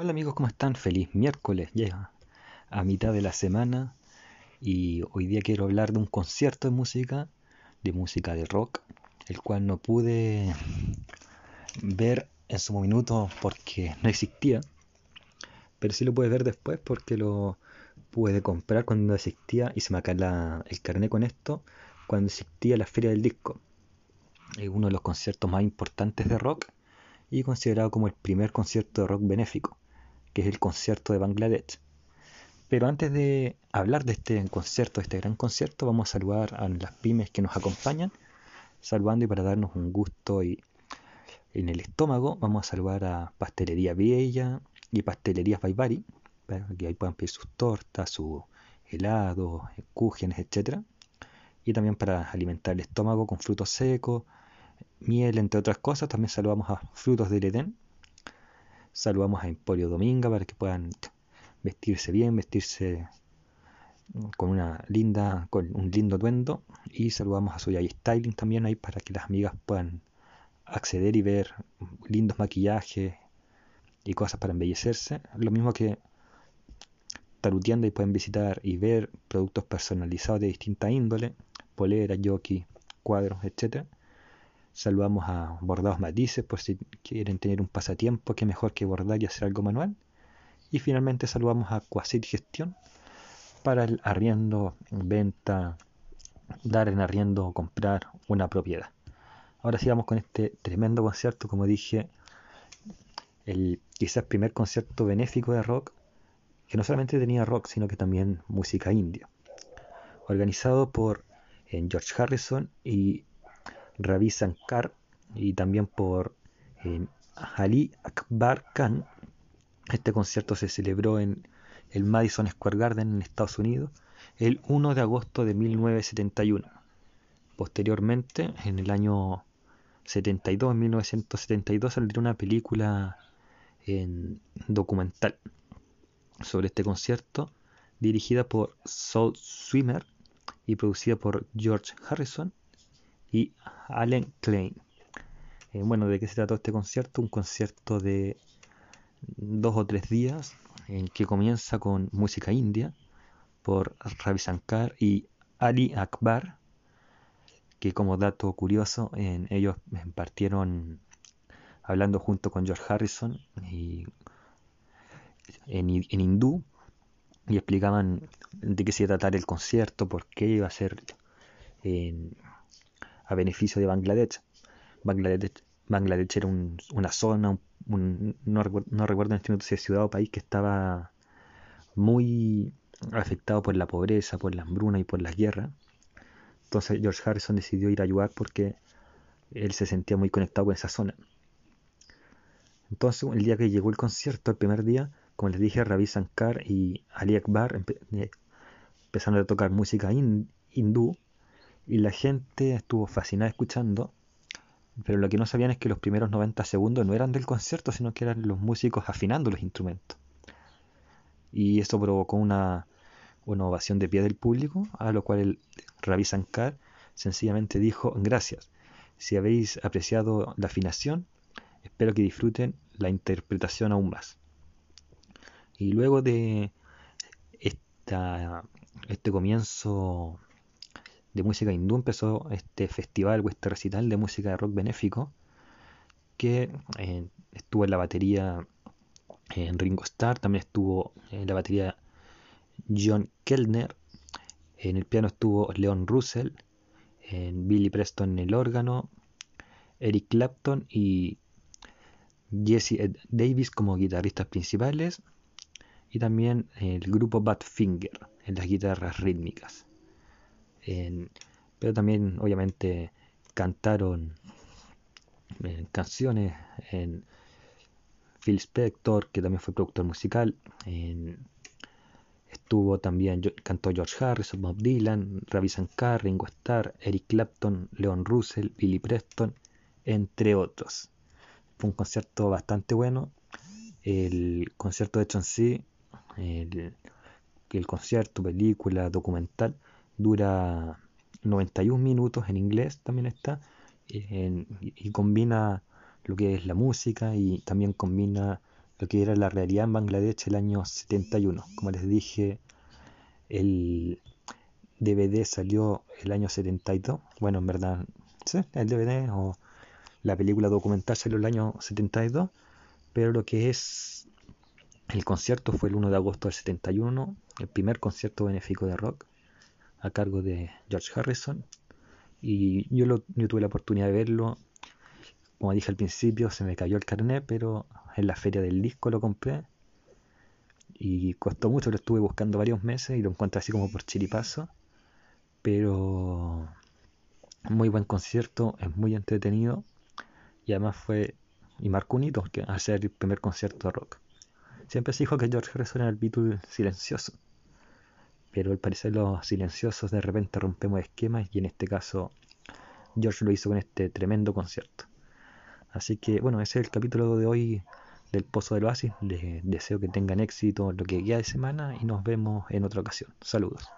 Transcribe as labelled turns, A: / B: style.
A: Hola amigos, ¿cómo están? Feliz miércoles, ya a mitad de la semana y hoy día quiero hablar de un concierto de música, de música de rock, el cual no pude ver en su minuto porque no existía, pero sí lo pude ver después porque lo pude comprar cuando existía y se me acaba el carnet con esto, cuando existía la Feria del Disco, uno de los conciertos más importantes de rock y considerado como el primer concierto de rock benéfico que es el concierto de Bangladesh. Pero antes de hablar de este concierto, de este gran concierto, vamos a saludar a las pymes que nos acompañan, saludando y para darnos un gusto y en el estómago, vamos a saludar a Pastelería Viella y Pastelería Baibari, para que ahí puedan pedir sus tortas, sus helados, cúgenes, etc. Y también para alimentar el estómago con frutos secos, miel, entre otras cosas. También saludamos a Frutos del Edén, Saludamos a Emporio Dominga para que puedan vestirse bien, vestirse con una linda, con un lindo tuendo. Y saludamos a Soyay Styling también ahí para que las amigas puedan acceder y ver lindos maquillajes y cosas para embellecerse. Lo mismo que Tarutienda y pueden visitar y ver productos personalizados de distinta índole, poleras, jockey, cuadros, etcétera Saludamos a Bordados Matices por si quieren tener un pasatiempo, que mejor que bordar y hacer algo manual. Y finalmente saludamos a Quasit Gestión para el arriendo, venta, dar en arriendo o comprar una propiedad. Ahora sigamos con este tremendo concierto, como dije, el quizás primer concierto benéfico de rock, que no solamente tenía rock, sino que también música india. Organizado por eh, George Harrison y Ravi Shankar y también por eh, Ali Akbar Khan. Este concierto se celebró en el Madison Square Garden en Estados Unidos el 1 de agosto de 1971. Posteriormente, en el año 72, en 1972, saldría una película en documental sobre este concierto dirigida por Saul Swimmer y producida por George Harrison y Allen Klein. Eh, bueno, ¿de qué se trató este concierto? Un concierto de dos o tres días en que comienza con música india por Ravi Shankar y Ali Akbar, que como dato curioso, ellos partieron hablando junto con George Harrison en hindú y explicaban de qué se iba a tratar el concierto, por qué iba a ser en a beneficio de Bangladesh. Bangladesh, era una zona, no, recuerdo, en este momento si es ciudad o país que estaba muy afectado por la pobreza, por la hambruna y por las guerras. Entonces George Harrison decidió ir a ayudar porque él se sentía muy conectado con esa zona. Entonces el día que llegó el concierto, el primer día, como les dije, Ravi Shankar y Ali Akbar eh, empezaron a tocar música hindú y la gente estuvo fascinada escuchando, pero lo que no sabían es que los primeros 90 segundos no eran del concierto, sino que eran los músicos afinando los instrumentos. Y eso provocó una, ovación de pie del público, a lo cual el Ravi Shankar sencillamente dijo, gracias, si habéis apreciado la afinación, espero que disfruten la interpretación aún más. Y luego de esta, este comienzo de música hindú empezó este festival o este recital de música de rock benéfico que eh, estuvo en la batería en Ringo Starr, también estuvo en la batería John Kellner, en el piano estuvo Leon Russell, en Billy Preston en el órgano, Eric Clapton y Jesse Davis como guitarristas principales y también el grupo Badfinger en las guitarras rítmicas pero también obviamente cantaron eh, canciones en Phil Spector, que también fue productor musical, estuvo también, cantó George Harrison, Bob Dylan, Ravi Shankar, Ringo Starr, Eric Clapton, Leon Russell, Billy Preston, entre otros. Fue un concierto bastante bueno. El concierto de hecho en sí, el, el concierto, película, documental, dura 91 minutos en inglés también está y, combina lo que es la música y también combina lo que era la realidad en Bangladesh el año 71. Como les dije, el DVD salió el año 72. Bueno, en verdad, sí, el DVD o la película documental salió el año 72, pero lo que es el concierto fue el 1 de agosto del 71, el primer concierto benéfico de rock a cargo de George Harrison. Y yo, lo, yo tuve la oportunidad de verlo. Como dije al principio, se me cayó el carnet, pero en la feria del disco lo compré. Y costó mucho, lo estuve buscando varios meses y lo encontré así como por chiripazo. Pero muy buen concierto, es muy entretenido. Y además fue, y marcó un hito, que hacer el primer concierto de rock. Siempre se dijo que George Harrison era el Beatle silencioso. Pero al parecer los silenciosos de repente rompemos esquemas y en este caso George lo hizo con este tremendo concierto. Así que bueno, ese es el capítulo de hoy del Pozo del Oasis. Les deseo que tengan éxito lo que queda de semana y nos vemos en otra ocasión. Saludos.